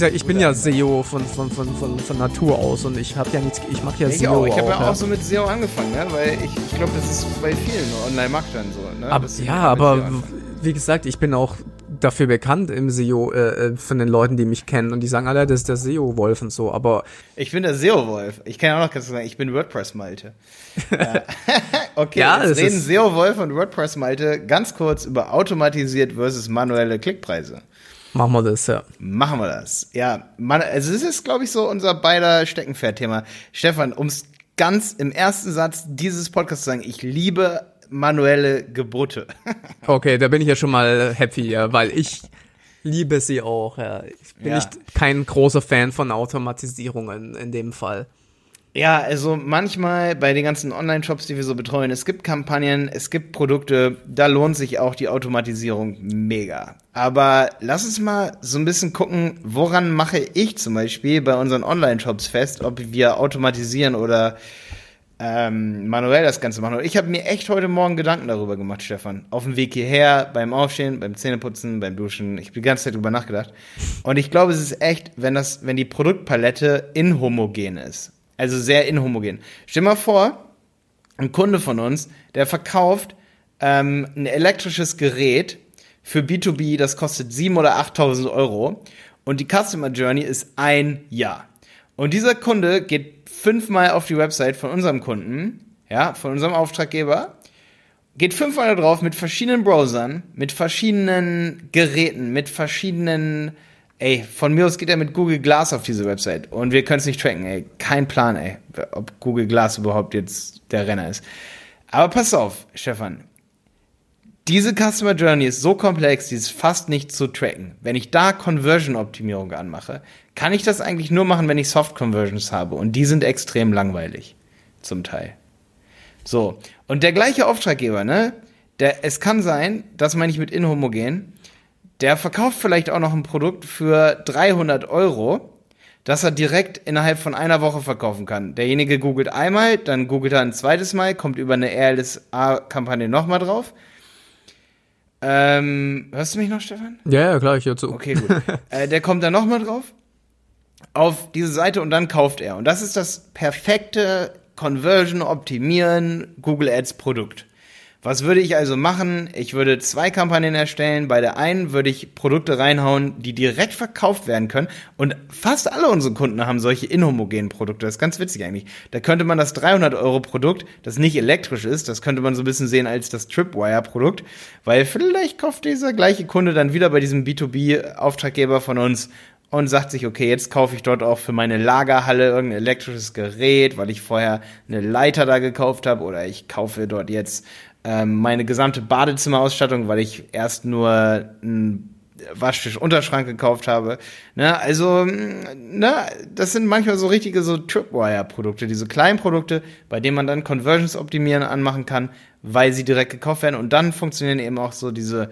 gesagt, ich bin ja SEO von, von, von, von, von Natur aus und ich habe ja nichts, ich mache ja ich SEO auch. Ich habe ja auch so mit SEO angefangen, ne? weil ich, ich glaube, das ist bei vielen Online-Marktern so. Ne? Sie ja, aber anfangen. wie gesagt, ich bin auch dafür bekannt im SEO äh, äh, von den Leuten, die mich kennen und die sagen alle, das ist der SEO-Wolf und so, aber Ich bin der SEO-Wolf. Ich kann auch noch ganz sagen, ich bin WordPress-Malte. okay, Ja, jetzt reden SEO-Wolf und WordPress-Malte ganz kurz über automatisiert versus manuelle Klickpreise. Machen wir das, ja. Machen wir das. Ja, man, also es ist, glaube ich, so unser beider Steckenpferd-Thema. Stefan, um es ganz im ersten Satz dieses Podcasts zu sagen, ich liebe manuelle Gebote. Okay, da bin ich ja schon mal happy, ja, weil ich liebe sie auch, ja. Ich bin Ja. nicht kein großer Fan von Automatisierungen in dem Fall. Ja, also manchmal bei den ganzen Online-Shops, die wir so betreuen, es gibt Kampagnen, es gibt Produkte, da lohnt sich auch die Automatisierung mega. Aber lass uns mal so ein bisschen gucken, woran mache ich zum Beispiel bei unseren Online-Shops fest, ob wir automatisieren oder ähm, manuell das Ganze machen. Ich habe mir echt heute Morgen Gedanken darüber gemacht, Stefan. Auf dem Weg hierher, beim Aufstehen, beim Zähneputzen, beim Duschen. Ich habe die ganze Zeit drüber nachgedacht. Und ich glaube, es ist echt, wenn das, wenn die Produktpalette inhomogen ist. Also sehr inhomogen. Stell mal vor, ein Kunde von uns, der verkauft ähm, ein elektrisches Gerät für B2B, das kostet 7.000 oder 8.000 Euro und die Customer Journey ist ein Jahr. Und dieser Kunde geht fünfmal auf die Website von unserem Kunden, ja, von unserem Auftraggeber, geht fünfmal da drauf mit verschiedenen Browsern, mit verschiedenen Geräten, mit verschiedenen, ey, von mir aus geht er mit Google Glass auf diese Website und wir können es nicht tracken, ey, kein Plan, ey, ob Google Glass überhaupt jetzt der Renner ist. Aber pass auf, Stefan, diese Customer Journey ist so komplex, die ist fast nicht zu tracken. Wenn ich da Conversion-Optimierung anmache, kann ich das eigentlich nur machen, wenn ich Soft-Conversions habe. Und die sind extrem langweilig. Zum Teil. So. Und der gleiche Auftraggeber, ne? Der, es kann sein, das meine ich mit inhomogen, der verkauft vielleicht auch noch ein Produkt für 300 Euro, das er direkt innerhalb von einer Woche verkaufen kann. Derjenige googelt einmal, dann googelt er ein zweites Mal, kommt über eine RLSA-Kampagne nochmal drauf. Ähm, hörst du mich noch, Stefan? Ja, ja, klar, ich höre zu. Okay, gut. äh, der kommt dann nochmal drauf auf diese Seite und dann kauft er. Und das ist das perfekte Conversion optimieren Google Ads Produkt. Was würde ich also machen? Ich würde zwei Kampagnen erstellen. Bei der einen würde ich Produkte reinhauen, die direkt verkauft werden können. Und fast alle unsere Kunden haben solche inhomogenen Produkte. Das ist ganz witzig eigentlich. Da könnte man das 300 Euro Produkt, das nicht elektrisch ist, das könnte man so ein bisschen sehen als das Tripwire Produkt. Weil vielleicht kauft dieser gleiche Kunde dann wieder bei diesem B2B Auftraggeber von uns und sagt sich, okay, jetzt kaufe ich dort auch für meine Lagerhalle irgendein elektrisches Gerät, weil ich vorher eine Leiter da gekauft habe oder ich kaufe dort jetzt meine gesamte Badezimmerausstattung, weil ich erst nur einen Waschtisch Unterschrank gekauft habe. Ne, also, ne, das sind manchmal so richtige so Tripwire-Produkte, diese kleinen Produkte, bei denen man dann Conversions optimieren anmachen kann, weil sie direkt gekauft werden und dann funktionieren eben auch so diese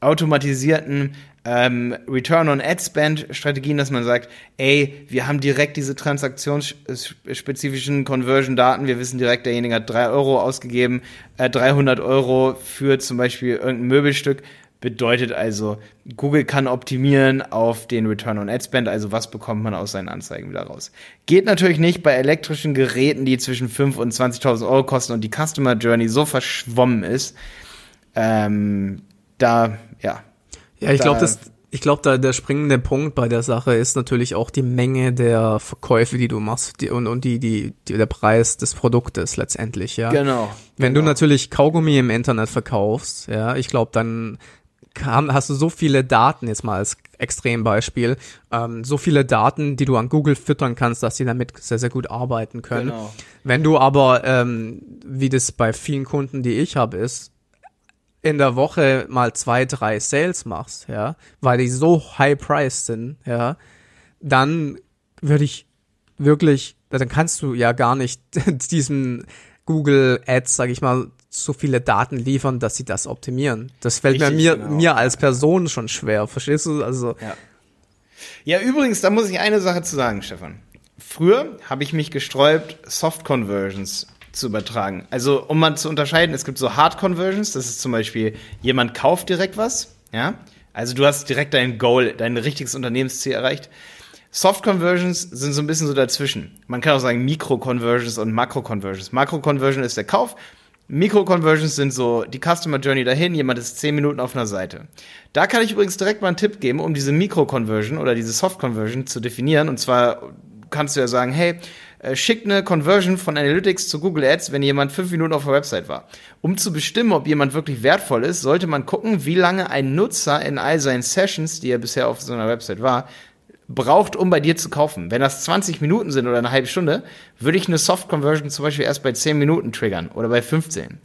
automatisierten ähm, Return on Ad Spend Strategien, dass man sagt, ey, wir haben direkt diese transaktionsspezifischen Conversion Daten, wir wissen direkt, derjenige hat drei Euro ausgegeben, äh, 300 Euro für zum Beispiel irgendein Möbelstück, bedeutet also, Google kann optimieren auf den Return on Ad Spend, also was bekommt man aus seinen Anzeigen wieder raus. Geht natürlich nicht bei elektrischen Geräten, die zwischen 5 und 20.000 Euro kosten und die Customer Journey so verschwommen ist, ähm, da, ja, Ja, ich Da- glaube, das, ich glaube, da der springende Punkt bei der Sache ist natürlich auch die Menge der Verkäufe, die du machst, die, und, und die, die, die, der Preis des Produktes letztendlich, ja. Genau. Wenn du genau. natürlich Kaugummi im Internet verkaufst, ja, ich glaube, dann kam, hast du so viele Daten, jetzt mal als Extrembeispiel, ähm, so viele Daten, die du an Google füttern kannst, dass sie damit sehr, sehr gut arbeiten können. Genau. Wenn du aber, ähm, wie das bei vielen Kunden, die ich habe, ist, in der Woche mal zwei, drei Sales machst, ja, weil die so high-priced sind, ja, dann würde ich wirklich, dann kannst du ja gar nicht diesem Google Ads, sag ich mal, so viele Daten liefern, dass sie das optimieren. Das fällt Richtig, mir, genau. mir als Person schon schwer, verstehst du? Also, Ja. Ja, übrigens, da muss ich eine Sache zu sagen, Stefan. Früher habe ich mich gesträubt, Soft Conversions zu übertragen. Also, um mal zu unterscheiden, es gibt so Hard Conversions, das ist zum Beispiel, jemand kauft direkt was, ja. Also, du hast direkt dein Goal, dein richtiges Unternehmensziel erreicht. Soft Conversions sind so ein bisschen so dazwischen. Man kann auch sagen Mikro Conversions und Makro Conversions. Makro Conversion ist der Kauf. Mikro Conversions sind so die Customer Journey dahin. Jemand ist zehn Minuten auf einer Seite. Da kann ich übrigens direkt mal einen Tipp geben, um diese Mikro Conversion oder diese Soft Conversion zu definieren. Und zwar kannst du ja sagen, hey, äh, schickt eine Conversion von Analytics zu Google Ads, wenn jemand fünf Minuten auf der Website war. Um zu bestimmen, ob jemand wirklich wertvoll ist, sollte man gucken, wie lange ein Nutzer in all seinen Sessions, die er bisher auf so einer Website war, braucht, um bei dir zu kaufen. Wenn das 20 Minuten sind oder eine halbe Stunde, würde ich eine Soft Conversion zum Beispiel erst bei 10 Minuten triggern oder bei 15.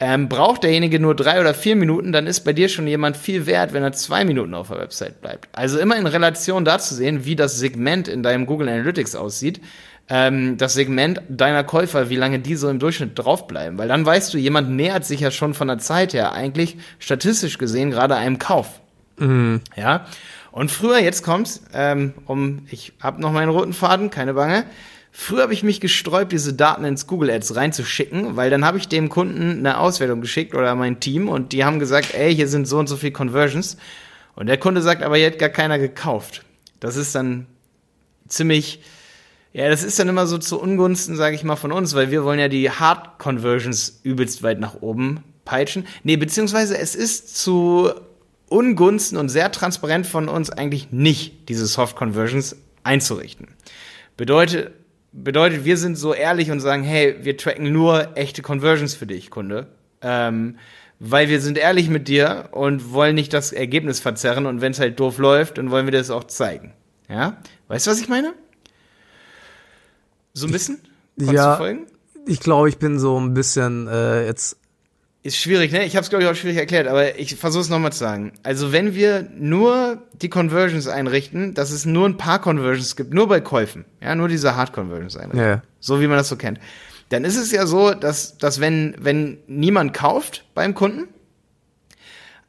Ähm, braucht derjenige nur drei oder vier Minuten, dann ist bei dir schon jemand viel wert, wenn er zwei Minuten auf der Website bleibt. Also immer in Relation dazu sehen, wie das Segment in deinem Google Analytics aussieht. Ähm, das Segment deiner Käufer, wie lange die so im Durchschnitt draufbleiben. Weil dann weißt du, jemand nähert sich ja schon von der Zeit her eigentlich statistisch gesehen gerade einem Kauf. Mhm. Ja. Und früher, jetzt kommt's, ähm, um, ich hab noch meinen roten Faden, keine Bange. Früher habe ich mich gesträubt, diese Daten ins Google Ads reinzuschicken, weil dann habe ich dem Kunden eine Auswertung geschickt oder mein Team und die haben gesagt, ey, hier sind so und so viel Conversions. Und der Kunde sagt, aber hier hat gar keiner gekauft. Das ist dann ziemlich, ja, das ist dann immer so zu Ungunsten, sage ich mal, von uns, weil wir wollen ja die Hard Conversions übelst weit nach oben peitschen. Nee, beziehungsweise es ist zu Ungunsten und sehr transparent von uns eigentlich nicht, diese Soft Conversions einzurichten. Bedeutet, bedeutet, wir sind so ehrlich und sagen, hey, wir tracken nur echte Conversions für dich, Kunde. Ähm, weil wir sind ehrlich mit dir und wollen nicht das Ergebnis verzerren und wenn es halt doof läuft, dann wollen wir das auch zeigen. Ja? Weißt du, was ich meine? So ein bisschen? Konntest ja, ich glaube, ich bin so ein bisschen äh, jetzt ist schwierig, ne? Ich habe es, glaube ich, auch schwierig erklärt, aber ich versuche es nochmal zu sagen. Also wenn wir nur die Conversions einrichten, dass es nur ein paar Conversions gibt, nur bei Käufen, ja, nur diese Hard-Conversions einrichten, ja. so wie man das so kennt, dann ist es ja so, dass, dass wenn, wenn niemand kauft beim Kunden,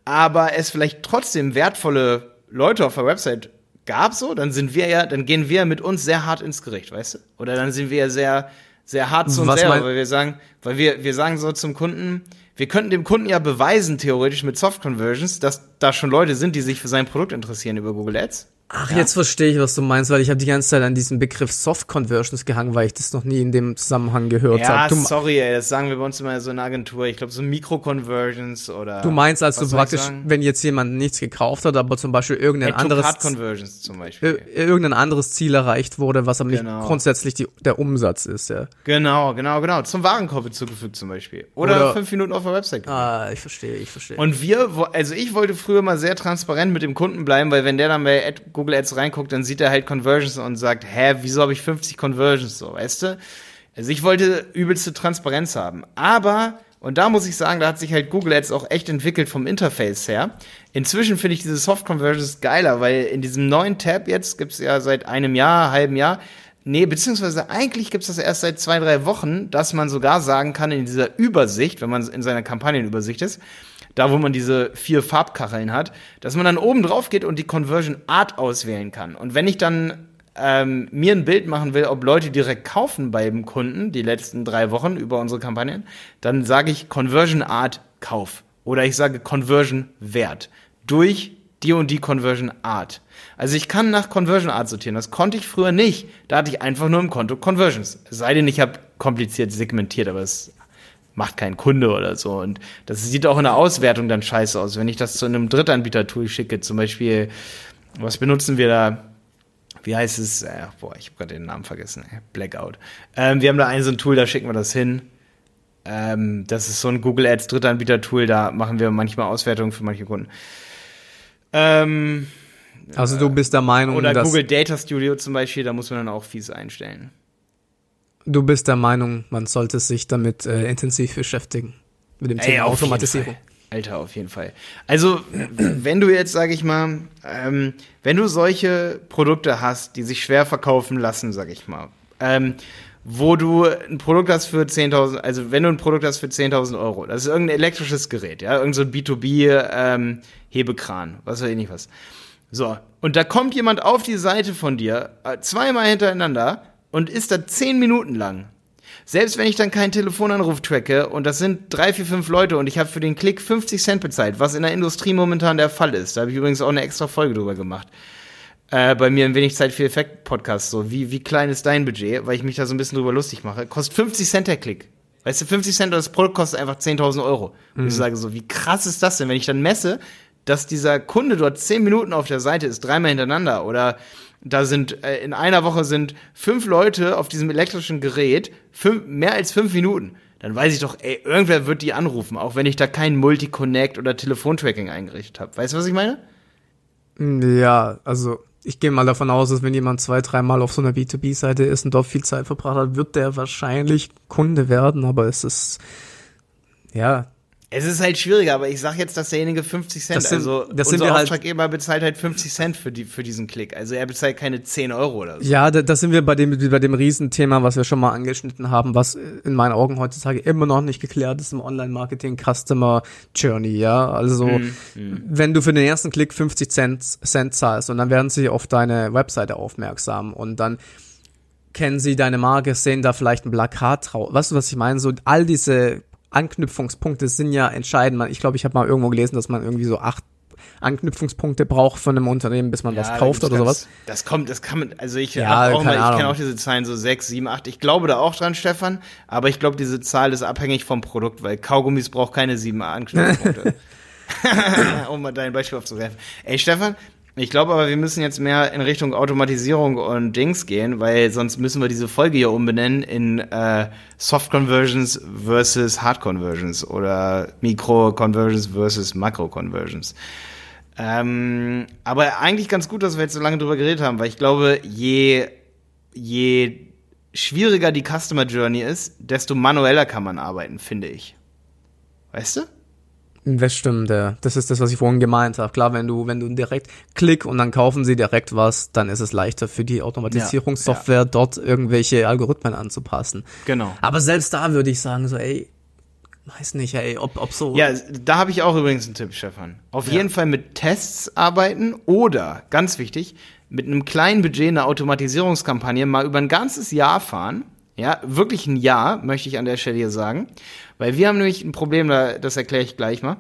aber es vielleicht trotzdem wertvolle Leute auf der Website gab, so, dann sind wir ja, dann gehen wir mit uns sehr hart ins Gericht, weißt du? Oder dann sind wir ja sehr, sehr hart zu uns selber, weil wir sagen, weil wir, wir sagen so zum Kunden, wir könnten dem Kunden ja beweisen, theoretisch mit Soft Conversions, dass da schon Leute sind, die sich für sein Produkt interessieren über Google Ads. Ach, ja. jetzt verstehe ich, was du meinst, weil ich habe die ganze Zeit an diesem Begriff Soft Conversions gehangen, weil ich das noch nie in dem Zusammenhang gehört habe. Ja, sorry, ey, das sagen wir bei uns immer so in der Agentur. Ich glaube, so Mikro-Conversions oder. Du meinst also praktisch, wenn jetzt jemand nichts gekauft hat, aber zum Beispiel irgendein anderes. Conversions zum Beispiel. Irgendein anderes Ziel erreicht wurde, was aber genau. nicht grundsätzlich die, der Umsatz ist, ja. Genau, genau, genau. Zum Warenkorb hinzugefügt zum Beispiel. Oder, oder fünf Minuten auf der Website. Ah, ich verstehe, ich verstehe. Und wir, also ich wollte früher mal sehr transparent mit dem Kunden bleiben, weil wenn der dann bei Google Ads reinguckt, dann sieht er halt Conversions und sagt, hä, wieso habe ich 50 Conversions so, weißt du? Also ich wollte übelste Transparenz haben. Aber, und da muss ich sagen, da hat sich halt Google Ads auch echt entwickelt vom Interface her. Inzwischen finde ich diese Soft Conversions geiler, weil in diesem neuen Tab jetzt gibt's ja seit einem Jahr, halben Jahr, Nee, beziehungsweise eigentlich gibt's das erst seit zwei, drei Wochen, dass man sogar sagen kann in dieser Übersicht, wenn man in seiner Kampagnenübersicht ist, da wo man diese vier Farbkacheln hat, dass man dann oben drauf geht und die Conversion Art auswählen kann. Und wenn ich dann ähm, mir ein Bild machen will, ob Leute direkt kaufen beim Kunden die letzten drei Wochen über unsere Kampagnen, dann sage ich Conversion Art Kauf oder ich sage Conversion Wert durch die und die Conversion Art. Also ich kann nach Conversion Art sortieren. Das konnte ich früher nicht. Da hatte ich einfach nur im Konto Conversions. Es sei denn, ich habe kompliziert segmentiert, aber es macht kein Kunde oder so. Und das sieht auch in der Auswertung dann scheiße aus. Wenn ich das zu einem Drittanbieter-Tool schicke, zum Beispiel, was benutzen wir da? Wie heißt es? Äh, boah, ich habe gerade den Namen vergessen. Blackout. Ähm, wir haben da ein so ein Tool, da schicken wir das hin. Ähm, das ist so ein Google Ads Drittanbieter-Tool, da machen wir manchmal Auswertungen für manche Kunden. Ähm, also du bist der Meinung, oder dass Google Data Studio zum Beispiel, da muss man dann auch fies einstellen. Du bist der Meinung, man sollte sich damit äh, intensiv beschäftigen. Mit dem Ey, Thema Automatisierung. Alter, auf jeden Fall. Also, wenn du jetzt, sag ich mal, ähm, wenn du solche Produkte hast, die sich schwer verkaufen lassen, sag ich mal, ähm, wo du ein Produkt hast für 10.000, also wenn du ein Produkt hast für 10.000 Euro, das ist irgendein elektrisches Gerät, ja, irgend so ein B2B-Hebekran, ähm, was weiß ich nicht was. So, und da kommt jemand auf die Seite von dir, äh, zweimal hintereinander, und ist da zehn Minuten lang. Selbst wenn ich dann keinen Telefonanruf tracke und das sind drei, vier, fünf Leute und ich habe für den Klick 50 Cent bezahlt, was in der Industrie momentan der Fall ist. Da habe ich übrigens auch eine extra Folge drüber gemacht. Äh, bei mir ein wenig Zeit für Effekt Podcast so. Wie, wie klein ist dein Budget? Weil ich mich da so ein bisschen drüber lustig mache. Kostet 50 Cent der Klick. Weißt du, 50 Cent das Produkt kostet einfach 10.000 Euro. Und ich sage so, wie krass ist das denn, wenn ich dann messe, dass dieser Kunde dort 10 Minuten auf der Seite ist, dreimal hintereinander oder da sind äh, in einer Woche sind fünf Leute auf diesem elektrischen Gerät, fünf, mehr als fünf Minuten. Dann weiß ich doch, ey, irgendwer wird die anrufen, auch wenn ich da kein Multi-Connect oder Telefontracking eingerichtet habe. Weißt du, was ich meine? Ja, also ich gehe mal davon aus, dass wenn jemand zwei, dreimal auf so einer B2B-Seite ist und dort viel Zeit verbracht hat, wird der wahrscheinlich Kunde werden, aber es ist, ja, Es ist halt schwieriger, aber ich sag jetzt, dass derjenige 50 Cent, Das sind- also das sind unser halt- Auftraggeber bezahlt halt 50 Cent für, die, für diesen Klick. Also er bezahlt keine 10 Euro oder so. Ja, da, da sind wir bei dem, bei dem Riesenthema, was wir schon mal angeschnitten haben, was in meinen Augen heutzutage immer noch nicht geklärt ist im Online-Marketing, Customer Journey, ja. Also, wenn du für den ersten Klick 50 Cent, Cent zahlst und dann werden sie auf deine Webseite aufmerksam und dann kennen sie deine Marke, sehen da vielleicht ein Plakat drauf. Weißt du, was ich meine? So, all diese Anknüpfungspunkte sind ja entscheidend. Ich glaube, ich habe mal irgendwo gelesen, dass man irgendwie so acht Anknüpfungspunkte braucht von einem Unternehmen, bis man was Ja, kauft da oder sowas. Das kommt, das kann man, also ich Ja, auch mal, ich kenne auch diese Zahlen so 6, 7, 8. Ich glaube da auch dran, Stefan, aber ich glaube, diese Zahl ist abhängig vom Produkt, weil Kaugummis braucht keine 7 Anknüpfpunkte. um mal dein Beispiel aufzugreifen. Ey, Stefan, ich glaube aber, wir müssen jetzt mehr in Richtung Automatisierung und Dings gehen, weil sonst müssen wir diese Folge hier umbenennen in äh, Soft Conversions versus Hard Conversions oder Micro Conversions versus Macro Conversions. Ähm, aber eigentlich ganz gut, dass wir jetzt so lange drüber geredet haben, weil ich glaube, je, je schwieriger die Customer Journey ist, desto manueller kann man arbeiten, finde ich. Weißt du? Das stimmt, ja. Das ist das, was ich vorhin gemeint habe. Klar, wenn du, wenn du direkt klick und dann kaufen sie direkt was, dann ist es leichter für die Automatisierungssoftware dort irgendwelche Algorithmen anzupassen. Genau. Aber selbst da würde ich sagen, so, ey, weiß nicht, ey, ob, ob so. Ja, da habe ich auch übrigens einen Tipp, Stefan. Auf jeden Fall mit Tests arbeiten oder, ganz wichtig, mit einem kleinen Budget eine Automatisierungskampagne mal über ein ganzes Jahr fahren. Ja, wirklich ein Jahr, möchte ich an der Stelle hier sagen. Weil wir haben nämlich ein Problem, da- das erkläre ich gleich mal.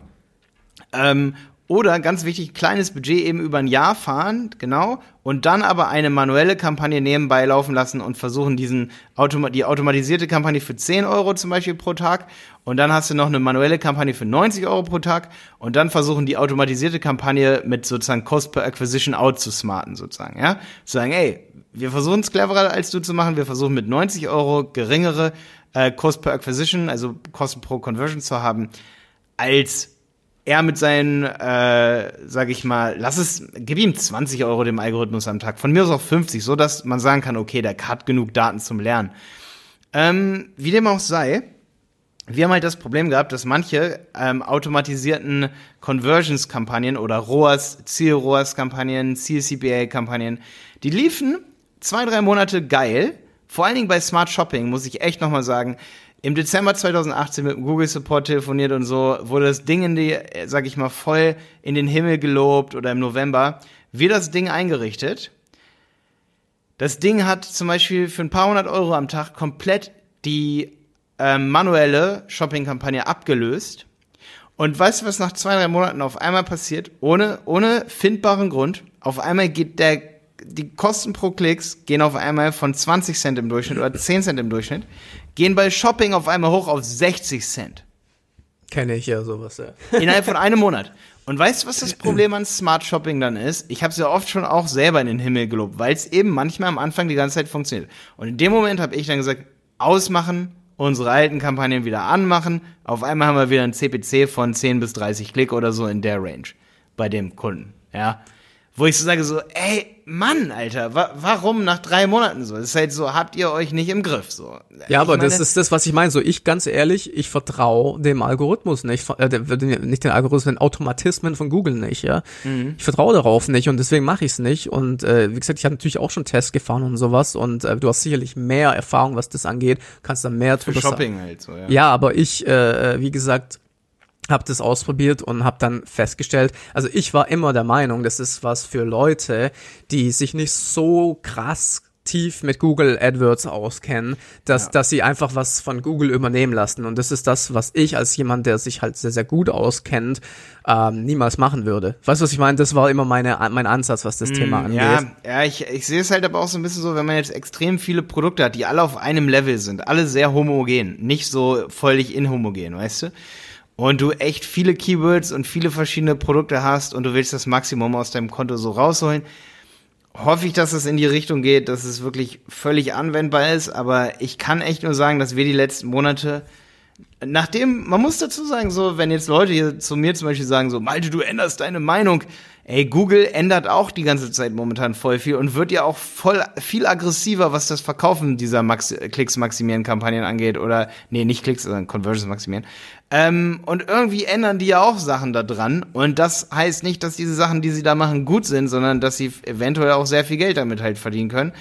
Ähm, oder ganz wichtig, kleines Budget eben über ein Jahr fahren, genau, und dann aber eine manuelle Kampagne nebenbei laufen lassen und versuchen, diesen Automa die automatisierte Kampagne für 10 Euro zum Beispiel pro Tag. Und dann hast du noch eine manuelle Kampagne für 90 Euro pro Tag. Und dann versuchen, die automatisierte Kampagne mit sozusagen Cost per Acquisition out zu smarten, sozusagen, ja. Zu sagen, ey, wir versuchen es cleverer als du zu machen, wir versuchen mit 90 Euro geringere äh, Cost per Acquisition, also Kosten pro Conversion zu haben, als er mit seinen, äh, sag ich mal, lass es, gib ihm 20 Euro dem Algorithmus am Tag. Von mir aus auch 50, so dass man sagen kann, okay, der hat genug Daten zum Lernen. Ähm, wie dem auch sei, wir haben halt das Problem gehabt, dass manche ähm, automatisierten Conversions-Kampagnen oder ROAS, Ziel-ROAS-Kampagnen, Ziel-CPA-Kampagnen, die liefen zwei, drei Monate geil. Vor allen Dingen bei Smart Shopping, muss ich echt nochmal sagen. Im Dezember 2018 mit dem Google Support telefoniert und so, wurde das Ding in die, äh, sag ich mal, voll in den Himmel gelobt oder im November. Wir das Ding eingerichtet. Das Ding hat zum Beispiel für ein paar hundert Euro am Tag komplett die ähm, manuelle Shopping-Kampagne abgelöst. Und weißt du, was nach zwei, drei Monaten auf einmal passiert? Ohne, ohne findbaren Grund. Auf einmal geht der, die Kosten pro Klicks gehen auf einmal von 20 Cent im Durchschnitt oder 10 Cent im Durchschnitt, gehen bei Shopping auf einmal hoch auf 60 Cent. Kenne ich ja sowas, ja. Innerhalb von einem Monat. Und weißt du, was das Problem an Smart Shopping dann ist? Ich habe es ja oft schon auch selber in den Himmel gelobt, weil es eben manchmal am Anfang die ganze Zeit funktioniert. Und in dem Moment habe ich dann gesagt, ausmachen, unsere alten Kampagnen wieder anmachen. Auf einmal haben wir wieder ein CPC von 10 bis 30 Klick oder so in der Range bei dem Kunden. Ja. Wo ich so sage so, ey, Mann, Alter, wa warum nach drei Monaten so? Das ist halt so, habt ihr euch nicht im Griff, so. Ja, aber Ich meine- das ist das, was ich meine. So, ich ganz ehrlich, ich vertraue dem Algorithmus nicht, äh, nicht den Algorithmus, den Automatismen von Google nicht, ja. Mhm. Ich vertraue darauf nicht und deswegen mache ich es nicht. Und äh, wie gesagt, ich habe natürlich auch schon Tests gefahren und sowas und äh, du hast sicherlich mehr Erfahrung, was das angeht, kannst da mehr Für drüber sagen. Shopping halt so, ja. Ja, aber ich, äh, wie gesagt, habe das ausprobiert und habe dann festgestellt, also ich war immer der Meinung, das ist was für Leute, die sich nicht so krass tief mit Google AdWords auskennen, dass, Ja. dass sie einfach was von Google übernehmen lassen. Und das ist das, was ich als jemand, der sich halt sehr, sehr gut auskennt, ähm, niemals machen würde. Weißt du, was ich meine? Das war immer meine, mein Ansatz, was das Thema angeht. Mm, Ja, ja ich, ich sehe es halt aber auch so ein bisschen so, wenn man jetzt extrem viele Produkte hat, die alle auf einem Level sind, alle sehr homogen, nicht so völlig inhomogen, weißt du? Und du echt viele Keywords und viele verschiedene Produkte hast und du willst das Maximum aus deinem Konto so rausholen, hoffe ich, dass es in die Richtung geht, dass es wirklich völlig anwendbar ist, aber ich kann echt nur sagen, dass wir die letzten Monate nachdem, man muss dazu sagen, so, wenn jetzt Leute hier zu mir zum Beispiel sagen, so, Malte, du änderst deine Meinung, ey, Google ändert auch die ganze Zeit momentan voll viel und wird ja auch voll viel aggressiver, was das Verkaufen dieser Max Klicks maximieren Kampagnen angeht oder, nee, nicht Klicks, sondern Conversions maximieren. Ähm, und irgendwie ändern die ja auch Sachen da dran. Und das heißt nicht, dass diese Sachen, die sie da machen, gut sind, sondern dass sie eventuell auch sehr viel Geld damit halt verdienen können.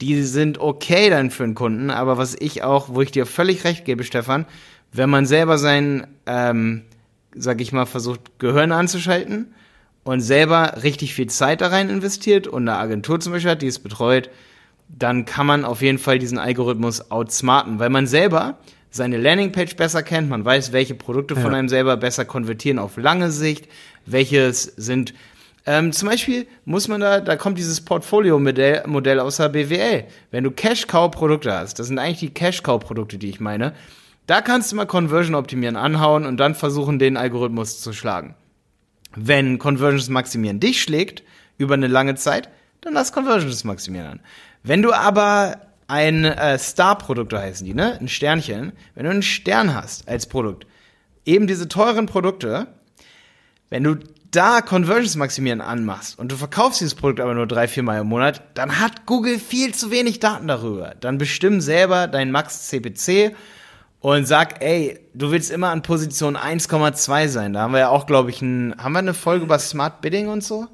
Die sind okay dann für einen Kunden, aber was ich auch, wo ich dir völlig recht gebe, Stefan, wenn man selber sein, ähm, sag ich mal, versucht, Gehirn anzuschalten und selber richtig viel Zeit da rein investiert und eine Agentur zum Beispiel hat, die es betreut, dann kann man auf jeden Fall diesen Algorithmus outsmarten, weil man selber seine Landingpage besser kennt, man weiß, welche Produkte von Ja. einem selber besser konvertieren auf lange Sicht, welches sind ähm, zum Beispiel muss man da, da kommt dieses Portfolio-Modell Modell aus der BWL. Wenn du Cash-Cow-Produkte hast, das sind eigentlich die Cash-Cow-Produkte, die ich meine, da kannst du mal Conversion optimieren anhauen und dann versuchen, den Algorithmus zu schlagen. Wenn Conversions maximieren dich schlägt über eine lange Zeit, dann lass Conversions maximieren an. Wenn du aber ein äh, Star-Produkte heißen die, ne? Ein Sternchen. Wenn du einen Stern hast als Produkt, eben diese teuren Produkte, wenn du da Conversions maximieren anmachst und du verkaufst dieses Produkt aber nur drei, vier Mal im Monat, dann hat Google viel zu wenig Daten darüber. Dann bestimm selber dein Max CPC und sag, ey, du willst immer an Position 1,2 sein. Da haben wir ja auch, glaube ich, ein, haben wir eine Folge über Smart Bidding und so?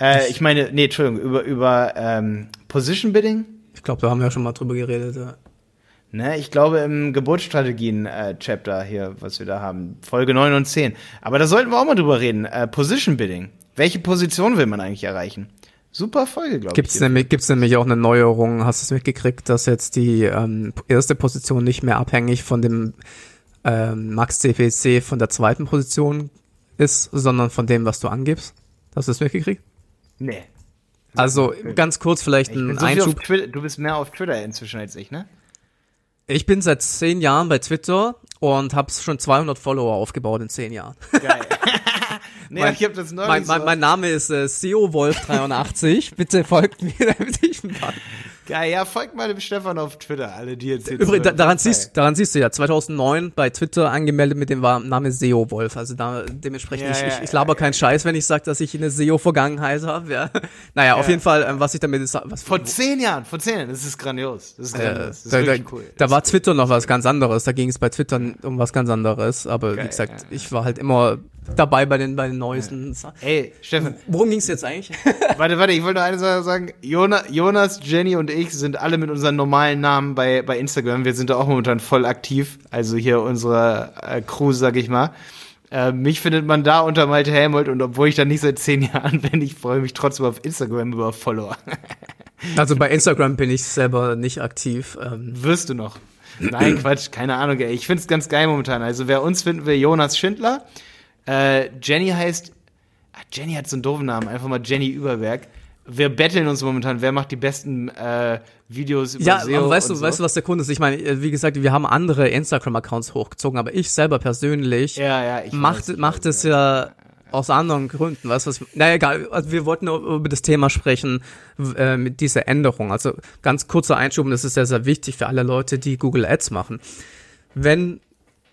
Äh, ich meine, nee, Entschuldigung, über, über ähm, Position Bidding? Ich glaube, da haben wir ja schon mal drüber geredet. Ja. Ne, ich glaube im Geburtsstrategien-Chapter hier, was wir da haben, Folge 9 und 10. Aber da sollten wir auch mal drüber reden. Äh, Position Bidding. Welche Position will man eigentlich erreichen? Super Folge, glaube ich. Gibt's nämlich, gibt's nämlich auch eine Neuerung, hast du es mitgekriegt, dass jetzt die ähm, erste Position nicht mehr abhängig von dem ähm, Max CPC von der zweiten Position ist, sondern von dem, was du angibst? Hast du es mitgekriegt? Nee. Also ganz kurz vielleicht ein so Einschub. Twitter, du bist mehr auf Twitter inzwischen als ich, ne? Ich bin seit zehn Jahren bei Twitter und habe schon 200 Follower aufgebaut in zehn Jahren. Geil. nee, Mein- ich habe das neulich Mein, mein, mein Name ist äh, SEOWolf83. Bitte folgt mir, damit ich ein paar Geil, ja, folgt mal dem Stefan auf Twitter, alle, die jetzt hier Übrigens, da, daran, siehst, daran siehst du ja, 2009 bei Twitter angemeldet mit dem Wa- Name SEO Wolf. Also da dementsprechend, Ja, ich, ja, ich, ich laber keinen Scheiß, wenn ich sage, dass ich eine SEO-Vergangenheit habe. Ja. Naja, auf Ja. jeden Fall, ähm, was ich damit was Vor zehn Jahren, vor zehn Jahren, das ist grandios. Das ist äh, grandios. Das ist da, da, cool. da war Twitter noch was ganz anderes. Da ging es bei Twitter um was ganz anderes. Aber Geil, wie gesagt, ja. ich war halt immer dabei bei den, bei den neuesten. Sa- Ey, Stefan, Worum ging es jetzt eigentlich? Warte, warte, ich wollte noch eine Sache sagen. Jonas, Jonas, Jenny und ich sind alle mit unseren normalen Namen bei, bei Instagram. Wir sind da auch momentan voll aktiv. Also hier unsere äh, Crew, sag ich mal. Äh, mich findet man da unter Malte Helmold und obwohl ich da nicht seit zehn Jahren bin, ich freue mich trotzdem auf Instagram über Follower. Also bei Instagram bin ich selber nicht aktiv. Ähm, Wirst du noch? Nein, Quatsch, keine Ahnung, ey. Ich find's ganz geil momentan. Also wer uns finden will, Jonas Schindler. Äh, Jenny heißt, ah, Jenny hat so einen doofen Namen, einfach mal Jenny Überberg. Wir betteln uns momentan, wer macht die besten äh, Videos über Ja, SEO aber weißt du, so. weißt du, was der Grund ist? Ich meine, äh, wie gesagt, wir haben andere Instagram-Accounts hochgezogen, aber ich selber persönlich Ja, ja, ich macht, weiß, macht es ja aus anderen Gründen, weißt du was? Naja, egal, also wir wollten nur über das Thema sprechen, äh, mit dieser Änderung. Also ganz kurzer Einschub, und das ist sehr, sehr wichtig für alle Leute, die Google Ads machen. Wenn,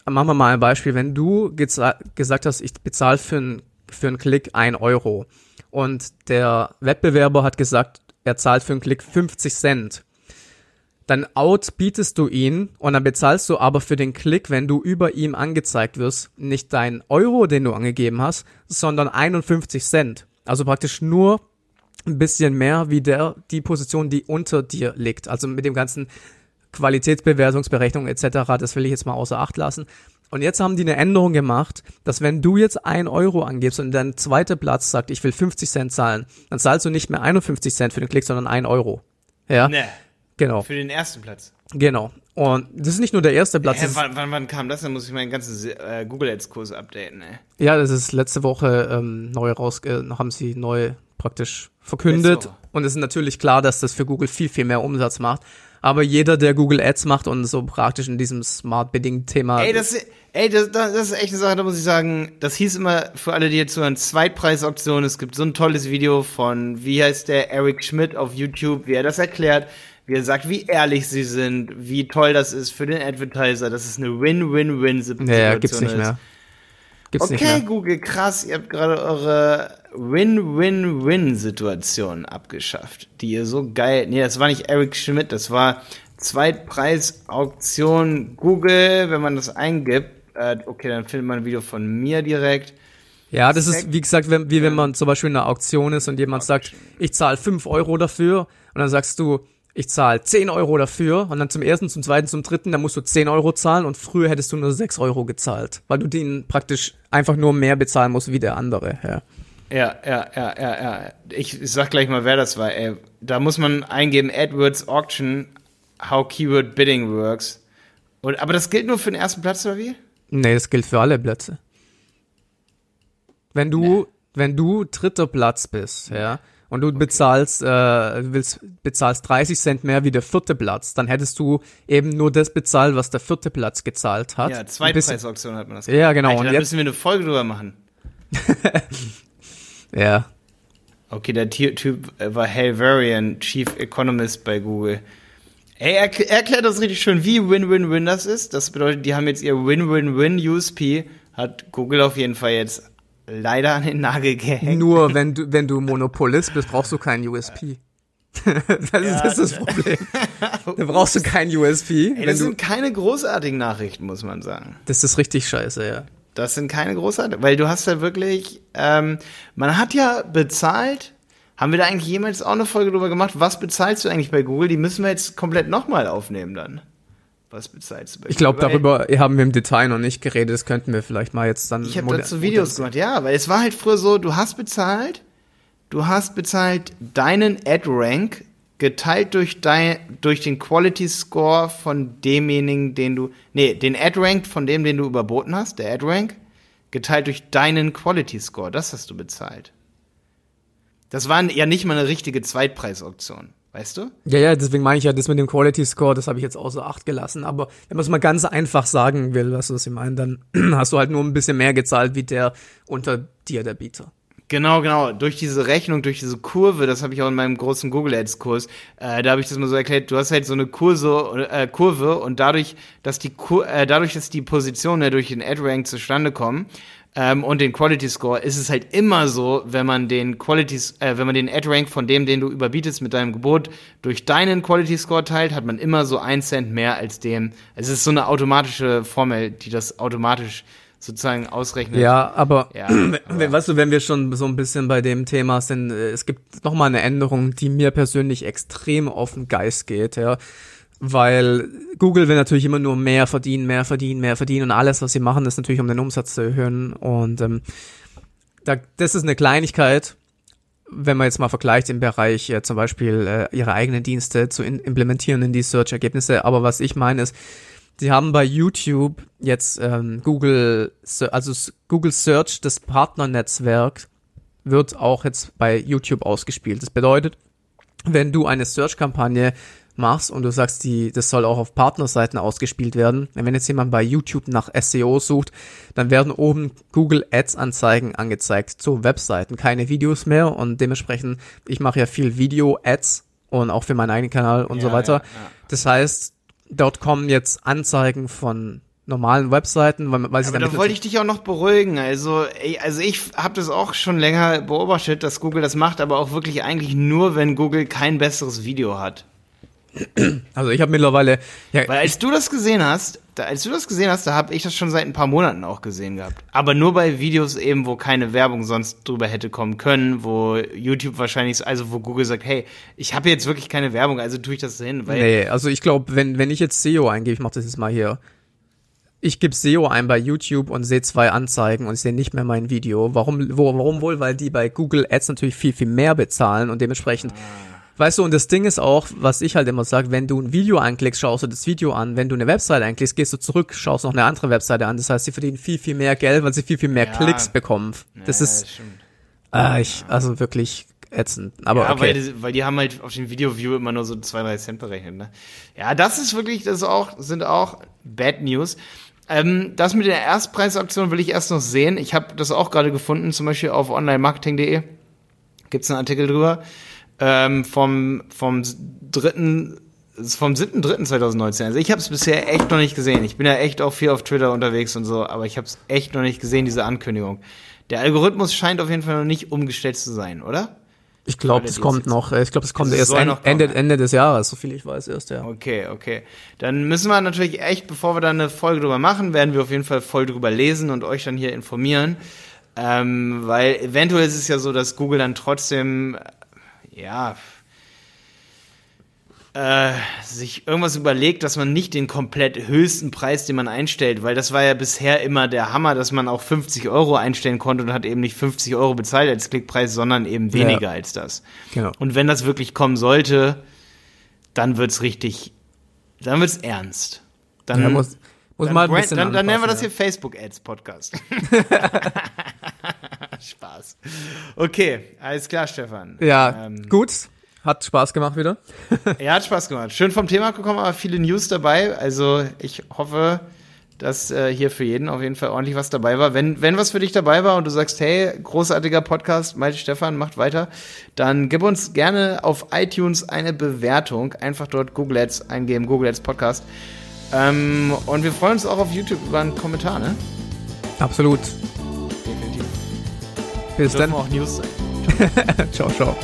machen wir mal ein Beispiel, wenn du gesa- gesagt hast, ich bezahle für einen für einen Klick ein Euro und der Wettbewerber hat gesagt, er zahlt für einen Klick 50 Cent, dann outbietest du ihn und dann bezahlst du aber für den Klick, wenn du über ihm angezeigt wirst, nicht dein Euro, den du angegeben hast, sondern 51 Cent. Also praktisch nur ein bisschen mehr wie der, die Position, die unter dir liegt. Also mit dem ganzen Qualitätsbewertungsberechnung etc., das will ich jetzt mal außer Acht lassen. Und jetzt haben die eine Änderung gemacht, dass wenn du jetzt ein Euro angibst und dein zweiter Platz sagt, ich will 50 Cent zahlen, dann zahlst du nicht mehr 51 Cent für den Klick, sondern ein Euro. Ja, Ne, genau, für den ersten Platz. genau. Und das ist nicht nur der erste Platz. Hä, wann, wann, wann kam das? Dann muss ich meinen ganzen äh, Google Ads Kurs updaten, ey. Ja, das ist letzte Woche ähm, neu raus, äh, haben sie neu praktisch verkündet. Und es ist natürlich klar, dass das für Google viel, viel mehr Umsatz macht. Aber jeder, der Google Ads macht und so praktisch in diesem Smart Bidding Thema. Ey, das, ey das, das das ist echt eine Sache, da muss ich sagen, das hieß immer für alle, die jetzt zuhören, Zweitpreisauktion. Es gibt so ein tolles Video von, wie heißt der, Eric Schmidt auf YouTube, wie er das erklärt, wie er sagt, wie ehrlich sie sind, wie toll das ist für den Advertiser, dass es eine Win-Win-Win-Situation ja, ja, gibt's nicht ist. mehr. Gibt's Okay, nicht mehr. Google, krass, ihr habt gerade eure Win-Win-Win-Situation abgeschafft, die ihr so geil. Nee, das war nicht Eric Schmidt, das war Zweitpreisauktion Google, wenn man das eingibt. Äh, okay, dann findet man ein Video von mir direkt. Ja, das ist, wie gesagt, wenn, wie wenn man zum Beispiel in einer Auktion ist und jemand sagt, ich zahle 5 Euro dafür und dann sagst du, ich zahle 10 Euro dafür und dann zum ersten, zum zweiten, zum dritten, dann musst du 10 Euro zahlen und früher hättest du nur 6 Euro gezahlt, weil du den praktisch einfach nur mehr bezahlen musst wie der andere. Ja. Ja, ja, ja, ja, ja. Ich, ich sag gleich mal, wer das war, ey. Da muss man eingeben, AdWords Auction, how Keyword Bidding works. Und, aber das gilt nur für den ersten Platz, oder wie? Nee, das gilt für alle Plätze. Wenn du, wenn du dritter Platz bist, ja, und du bezahlst, äh, willst, bezahlst 30 Cent mehr wie der vierte Platz, dann hättest du eben nur das bezahlt, was der vierte Platz gezahlt hat. Ja, Zweitpreisauktion hat man das. Ja, genau. Alter, Und da müssen wir eine Folge drüber machen. Ja. Okay, der Ty- Typ äh, war Halvarian, Chief Economist bei Google. Ey, er er erklärt das richtig schön, wie Win-Win-Win das ist. Das bedeutet, die haben jetzt ihr Win-Win-Win-USP, hat Google auf jeden Fall jetzt leider an den Nagel gehängt. Nur wenn du, wenn du Monopolist bist, brauchst du keinen USP. das, ist, das ist das Problem. Da brauchst du keinen USP. Ey, das sind keine großartigen Nachrichten, muss man sagen. das ist richtig scheiße, ja. Das sind keine großartigen, weil du hast ja wirklich, ähm, man hat ja bezahlt. Haben wir da eigentlich jemals auch eine Folge drüber gemacht? Was bezahlst du eigentlich bei Google? Die müssen wir jetzt komplett nochmal aufnehmen dann. Was bei Ich glaube, darüber haben wir im Detail noch nicht geredet. Das könnten wir vielleicht mal jetzt dann. Ich habe dazu Videos gemacht, ja, weil es war halt früher so, du hast bezahlt, du hast bezahlt deinen Ad-Rank geteilt durch dein, durch den Quality Score von demjenigen, den du, nee, den Ad-Rank von dem, den du überboten hast, der Ad-Rank, geteilt durch deinen Quality Score, das hast du bezahlt. Das war ja nicht mal eine richtige Zweitpreisauktion, weißt du? Ja, ja, deswegen meine ich ja, das mit dem Quality Score, das habe ich jetzt außer Acht gelassen. Aber wenn man es mal ganz einfach sagen will, was du was ich meine, dann hast du halt nur ein bisschen mehr gezahlt wie der unter dir, der Bieter. Genau, genau. Durch diese Rechnung, durch diese Kurve, das habe ich auch in meinem großen Google Ads Kurs, äh, da habe ich das mal so erklärt. Du hast halt so eine Kurse, äh, Kurve und dadurch, dass die Kur äh, dadurch, dass die Positionen ja durch den Ad Rank zustande kommen ähm, und den Quality Score, ist es halt immer so, wenn man den Quality, äh, wenn man den Ad Rank von dem, den du überbietest mit deinem Gebot, durch deinen Quality Score teilt, hat man immer so ein Cent mehr als dem. Es ist so eine automatische Formel, die das automatisch sozusagen ausrechnet. Ja, aber, Ja, wenn, weißt du, wenn wir schon so ein bisschen bei dem Thema sind, äh, es gibt noch mal eine Änderung, die mir persönlich extrem auf den Geist geht, ja. Weil Google will natürlich immer nur mehr verdienen, mehr verdienen, mehr verdienen und alles, was sie machen, ist natürlich, um den Umsatz zu erhöhen. Und ähm, da, das ist eine Kleinigkeit, wenn man jetzt mal vergleicht im Bereich äh, zum Beispiel äh, ihre eigenen Dienste zu in, implementieren in die Search-Ergebnisse. Aber was ich meine ist, Sie haben bei YouTube jetzt ähm, Google, also Google Search, das Partnernetzwerk, wird auch jetzt bei YouTube ausgespielt. Das bedeutet, wenn du eine Search-Kampagne machst und du sagst, die, das soll auch auf Partnerseiten ausgespielt werden, wenn jetzt jemand bei YouTube nach SEO sucht, dann werden oben Google Ads Anzeigen angezeigt zu Webseiten, keine Videos mehr und dementsprechend, ich mache ja viel Video-Ads und auch für meinen eigenen Kanal und so Ja, weiter. ja, ja. Das heißt, dort kommen jetzt Anzeigen von normalen Webseiten, weil, weil sie Aber da wollte ich dich auch noch beruhigen. Also, also ich habe das auch schon länger beobachtet, dass Google das macht, aber auch wirklich eigentlich nur, wenn Google kein besseres Video hat. Also ich habe mittlerweile, ja, Weil als du das gesehen hast, da, als du das gesehen hast, da habe ich das schon seit ein paar Monaten auch gesehen gehabt. Aber nur bei Videos eben, wo keine Werbung sonst drüber hätte kommen können, wo YouTube wahrscheinlich, also wo Google sagt, hey, ich habe jetzt wirklich keine Werbung, also tue ich das hin. Weil nee, also ich glaube, wenn, wenn ich jetzt SEO eingebe, ich mache das jetzt mal hier, ich gebe SEO ein bei YouTube und sehe zwei Anzeigen und sehe nicht mehr mein Video. Warum, wo, warum wohl? Weil die bei Google Ads natürlich viel, viel mehr bezahlen und dementsprechend Weißt du, und das Ding ist auch, was ich halt immer sage, wenn du ein Video anklickst, schaust du das Video an. Wenn du eine Webseite anklickst, gehst du zurück, schaust noch eine andere Webseite an. Das heißt, sie verdienen viel, viel mehr Geld, weil sie viel, viel mehr Ja. Klicks bekommen. Das Ja, ist, stimmt. äh, ich, also wirklich ätzend. Aber ja, okay. weil, die, weil die haben halt auf den Video-View immer nur so zwei, drei Cent berechnet, ne? Ja, das ist wirklich, das auch, sind auch Bad News. Ähm, das mit der Erstpreisaktion will ich erst noch sehen. Ich habe das auch gerade gefunden, zum Beispiel auf onlinemarketing.de gibt's einen Artikel drüber. Ähm, vom, vom dritten, vom 7.3.2019. Also ich habe es bisher echt noch nicht gesehen. Ich bin ja echt auch viel auf Twitter unterwegs und so, aber ich habe es echt noch nicht gesehen, diese Ankündigung. Der Algorithmus scheint auf jeden Fall noch nicht umgestellt zu sein, oder? Ich glaube, es kommt noch, ich glaube, es kommt erst noch Ende, ja. Ende des Jahres, so viel ich weiß erst, ja. Okay, okay. Dann müssen wir natürlich echt, bevor wir da eine Folge drüber machen, werden wir auf jeden Fall voll drüber lesen und euch dann hier informieren. Ähm, weil eventuell ist es ja so, dass Google dann trotzdem, ja, äh, sich irgendwas überlegt, dass man nicht den komplett höchsten Preis, den man einstellt, weil das war ja bisher immer der Hammer, dass man auch 50 Euro einstellen konnte und hat eben nicht 50 Euro bezahlt als Klickpreis, sondern eben weniger Ja. als das. Genau. Und wenn das wirklich kommen sollte, dann wird's richtig, dann wird's ernst. Dann, Ja, muss, muss dann, mal ein Brand- bisschen dann, dann nennen wir das hier Facebook Ads Podcast. Spaß. Okay, alles klar, Stefan. ja. Ähm, gut. Hat Spaß gemacht wieder. Ja, hat Spaß gemacht. Schön vom Thema gekommen, aber viele News dabei. Also ich hoffe, dass äh, hier für jeden auf jeden Fall ordentlich was dabei war. Wenn, wenn was für dich dabei war und du sagst, hey, großartiger Podcast, Malte Stefan, macht weiter, dann gib uns gerne auf iTunes eine Bewertung. Einfach dort Google Ads eingeben, Google Ads Podcast. Ähm, und wir freuen uns auch auf YouTube über einen Kommentar, ne? Absolut. Bis dann. auch News sein. ciao, ciao.